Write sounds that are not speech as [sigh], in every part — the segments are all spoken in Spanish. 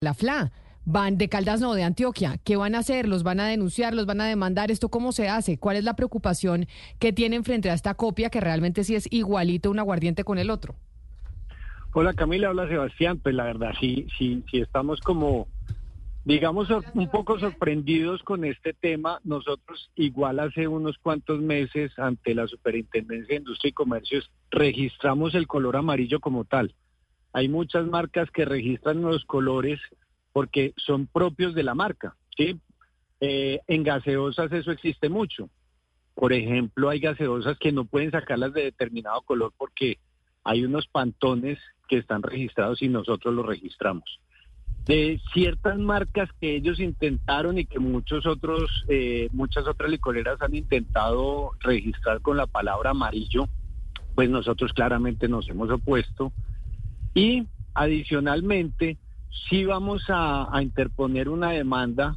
la FLA. Van de Caldas, no, de Antioquia. ¿Qué van a hacer? ¿Los van a denunciar? ¿Los van a demandar? ¿Esto cómo se hace? ¿Cuál es la preocupación que tienen frente a esta copia que realmente sí es igualito un aguardiente con el otro? Hola Camila, hola Sebastián. Pues la verdad, sí, sí, sí estamos como, digamos, un poco sorprendidos con este tema. Nosotros igual hace unos cuantos meses ante la Superintendencia de Industria y Comercios registramos el color amarillo como tal. Hay muchas marcas que registran los colores porque son propios de la marca, ¿sí? Eh, en gaseosas eso existe mucho. Por ejemplo, hay gaseosas que no pueden sacarlas de determinado color porque hay unos pantones que están registrados y nosotros los registramos. De ciertas marcas que ellos intentaron y que muchos otros, eh, muchas otras licoreras han intentado registrar con la palabra amarillo, pues nosotros claramente nos hemos opuesto y adicionalmente, sí vamos a, interponer una demanda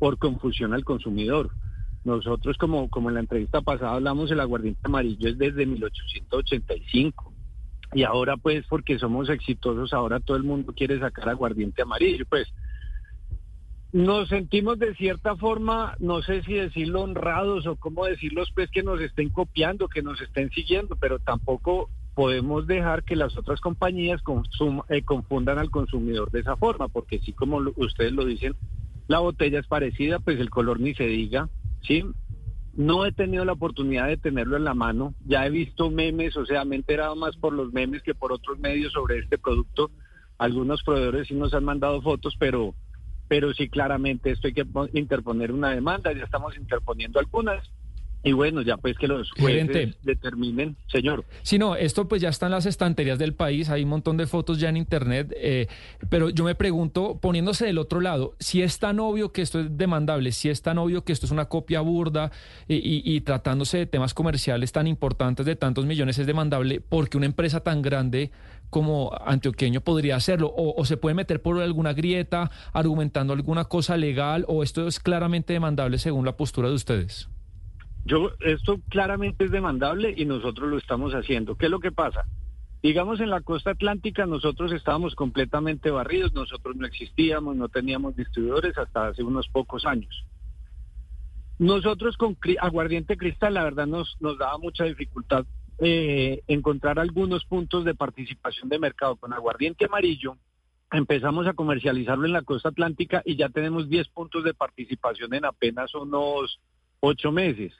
por confusión al consumidor. Nosotros, como, como en la entrevista pasada hablamos, el aguardiente amarillo es desde 1885. Y ahora, pues, porque somos exitosos, ahora todo el mundo quiere sacar aguardiente amarillo. Pues, nos sentimos de cierta forma, no sé si decirlo honrados o cómo decirlos, pues, que nos estén copiando, que nos estén siguiendo, pero tampoco podemos dejar que las otras compañías eh, confundan al consumidor de esa forma, porque sí, como ustedes lo dicen, la botella es parecida, pues el color ni se diga, ¿sí? No he tenido la oportunidad de tenerlo en la mano, ya he visto memes, o sea, me he enterado más por los memes que por otros medios sobre este producto. Algunos proveedores sí nos han mandado fotos, pero, pero sí claramente esto hay que interponer una demanda, ya estamos interponiendo algunas y bueno, ya pues que los jueces determinen, señor. Sí, no, esto pues ya está en las estanterías del país, hay un montón de fotos ya en internet, eh, pero yo me pregunto, poniéndose del otro lado, si es tan obvio que esto es demandable, si es tan obvio que esto es una copia burda y, tratándose de temas comerciales tan importantes de tantos millones es demandable, porque una empresa tan grande como Antioqueño podría hacerlo? O, o, se puede meter por alguna grieta argumentando alguna cosa legal? ¿O esto es claramente demandable según la postura de ustedes? Yo, esto claramente es demandable y nosotros lo estamos haciendo. ¿Qué es lo que pasa? Digamos, en la costa atlántica nosotros estábamos completamente barridos, nosotros no existíamos, no teníamos distribuidores hasta hace unos pocos años. Nosotros con aguardiente cristal, la verdad, nos, nos daba mucha dificultad eh, encontrar algunos puntos de participación de mercado. Con aguardiente amarillo empezamos a comercializarlo en la costa atlántica y ya tenemos 10 puntos de participación en apenas unos 8 meses.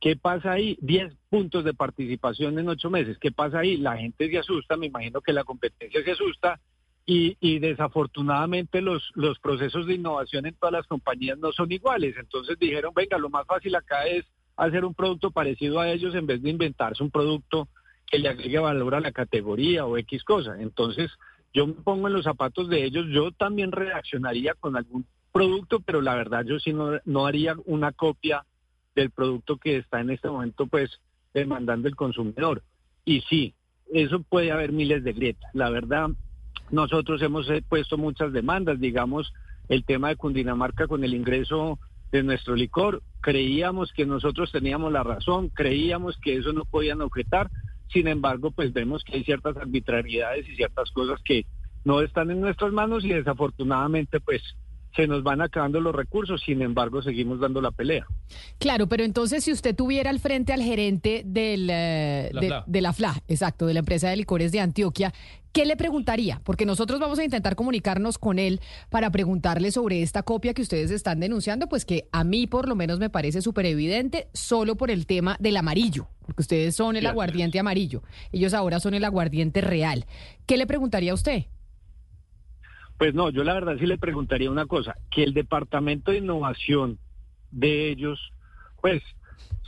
¿Qué pasa ahí? 10 puntos de participación en ocho meses. ¿Qué pasa ahí? La gente se asusta, me imagino que la competencia se asusta y, desafortunadamente los, procesos de innovación en todas las compañías no son iguales. Entonces dijeron, venga, lo más fácil acá es hacer un producto parecido a ellos en vez de inventarse un producto que le agregue valor a la categoría o X cosa. Entonces yo me pongo en los zapatos de ellos, yo también reaccionaría con algún producto, pero la verdad yo sí no haría una copia del producto que está en este momento pues demandando el consumidor. Y sí, eso puede haber miles de grietas. La verdad, nosotros hemos eh, puesto muchas demandas, digamos, el tema de Cundinamarca con el ingreso de nuestro licor, creíamos que nosotros teníamos la razón, creíamos que eso no podían objetar, sin embargo, pues vemos que hay ciertas arbitrariedades y ciertas cosas que no están en nuestras manos y desafortunadamente pues se nos van acabando los recursos, sin embargo seguimos dando la pelea. Claro, pero entonces si usted tuviera al frente al gerente del, eh, de, la FLA, exacto, de la empresa de licores de Antioquia, ¿qué le preguntaría? Porque nosotros vamos a intentar comunicarnos con él para preguntarle sobre esta copia que ustedes están denunciando, pues que a mí por lo menos me parece súper evidente, solo por el tema del amarillo, porque ustedes son el aguardiente amarillo, ellos ahora son el aguardiente real. ¿Qué le preguntaría a usted? Pues no, yo la verdad sí le preguntaría una cosa, que el departamento de innovación de ellos, pues,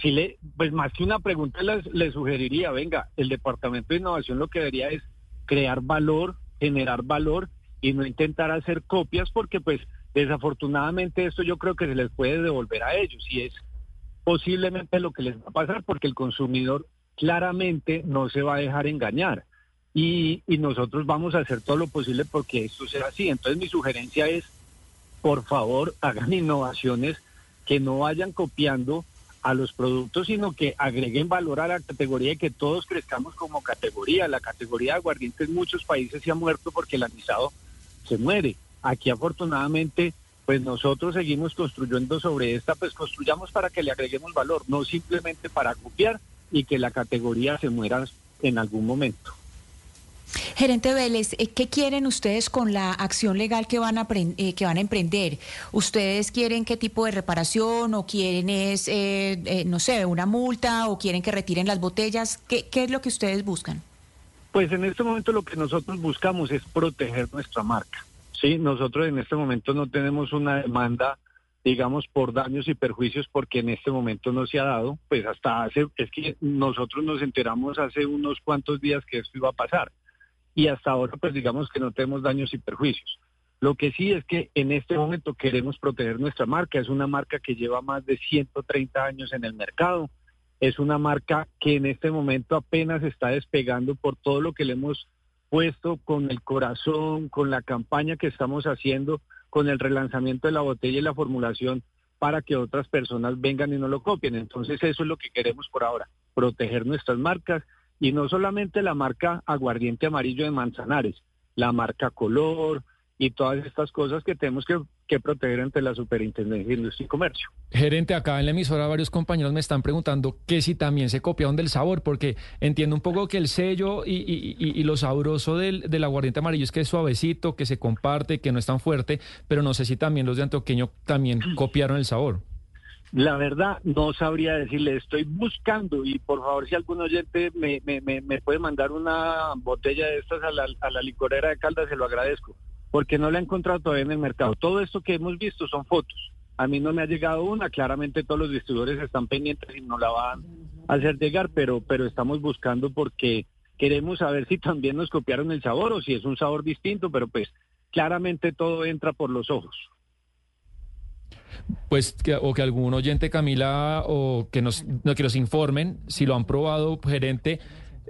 si le, pues más que una pregunta le sugeriría, venga, el departamento de innovación lo que debería es crear valor, generar valor y no intentar hacer copias porque pues desafortunadamente esto yo creo que se les puede devolver a ellos y es posiblemente lo que les va a pasar porque el consumidor claramente no se va a dejar engañar y, nosotros vamos a hacer todo lo posible porque esto sea así. Entonces mi sugerencia es, por favor, hagan innovaciones que no vayan copiando a los productos, sino que agreguen valor a la categoría y que todos crezcamos como categoría. La categoría de aguardientes en muchos países se ha muerto porque el anisado se muere. Aquí afortunadamente, pues nosotros seguimos construyendo sobre esta, pues construyamos para que le agreguemos valor, no simplemente para copiar y que la categoría se muera en algún momento. Gerente Vélez, eh, ¿qué quieren ustedes con la acción legal que van a, eh, que van a emprender? ¿Ustedes quieren qué tipo de reparación o quieren es, eh, no sé, una multa o quieren que retiren las botellas? ¿Qué, ¿Qué es lo que ustedes buscan? Pues en este momento lo que nosotros buscamos es proteger nuestra marca. Sí, nosotros en este momento no tenemos una demanda, digamos, por daños y perjuicios porque en este momento no se ha dado. Pues hasta hace, es que nosotros nos enteramos hace unos cuantos días que esto iba a pasar y hasta ahora pues digamos que no tenemos daños y perjuicios. Lo que sí es que en este momento queremos proteger nuestra marca. Es una marca que lleva más de 130 años en el mercado. Es una marca que en este momento apenas está despegando por todo lo que le hemos puesto con el corazón, con la campaña que estamos haciendo, con el relanzamiento de la botella y la formulación para que otras personas vengan y no lo copien. Entonces eso es lo que queremos por ahora, proteger nuestras marcas y no solamente la marca aguardiente amarillo de Manzanares, la marca color y todas estas cosas que tenemos que, proteger ante la Superintendencia de Industria y Comercio. Gerente, acá en la emisora varios compañeros me están preguntando que si también se copiaron del sabor, porque entiendo un poco que el sello y, lo sabroso del, del, aguardiente amarillo es que es suavecito, que se comparte, que no es tan fuerte, pero no sé si también los de Antioqueño también copiaron el sabor. La verdad, no sabría decirle, estoy buscando y por favor si algún oyente me, puede mandar una botella de estas a la, a la licorera de Caldas, se lo agradezco, porque no la he encontrado todavía en el mercado. Todo esto que hemos visto son fotos. A mí no me ha llegado una, claramente todos los distribuidores están pendientes y no la van a hacer llegar, pero, pero estamos buscando porque queremos saber si también nos copiaron el sabor o si es un sabor distinto, pero pues claramente todo entra por los ojos pues que, o que algún oyente Camila o que nos que nos informen si lo han probado gerente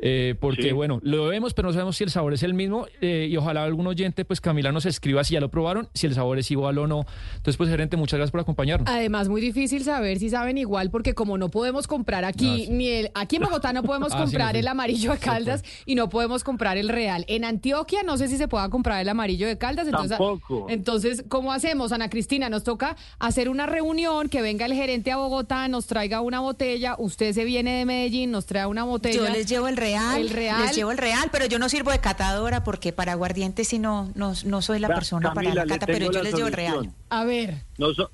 eh, porque bueno, lo vemos, pero no sabemos si el sabor es el mismo eh, y ojalá algún oyente, pues Camila nos escriba si ya lo probaron, si el sabor es igual o no. Entonces, pues gerente, muchas gracias por acompañarnos. Además, muy difícil saber si saben igual, porque como no podemos comprar aquí, ni el, aquí en Bogotá no podemos [laughs] ah, comprar el amarillo de Caldas y no podemos comprar el real. En Antioquia no sé si se pueda comprar el amarillo de Caldas. Entonces, entonces, ¿cómo hacemos, Ana Cristina? Nos toca hacer una reunión, que venga el gerente a Bogotá, nos traiga una botella, usted se viene de Medellín, nos trae una botella. Yo les llevo el real real, el real. Les llevo el real, pero yo no sirvo de catadora porque para aguardiente si no, no, no soy la persona para la cata, pero yo les llevo el real. A ver.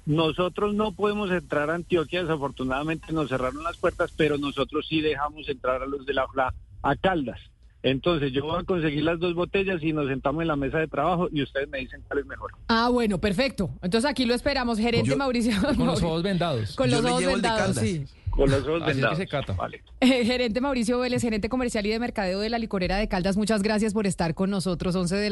nosotros no podemos entrar a Antioquia, desafortunadamente nos cerraron las puertas, pero nosotros sí dejamos entrar a los de la FLA a Caldas. Entonces yo voy a conseguir las dos botellas y nos sentamos en la mesa de trabajo y ustedes me dicen cuál es mejor. Ah, bueno, perfecto. Entonces aquí lo esperamos, gerente Mauricio. Con los [laughs] ojos vendados. Con los ojos vendados, sí. Con los ojos vendados. gerente Mauricio Vélez, gerente comercial y de mercadeo de la licorera de Caldas, muchas gracias por estar con nosotros. 11 de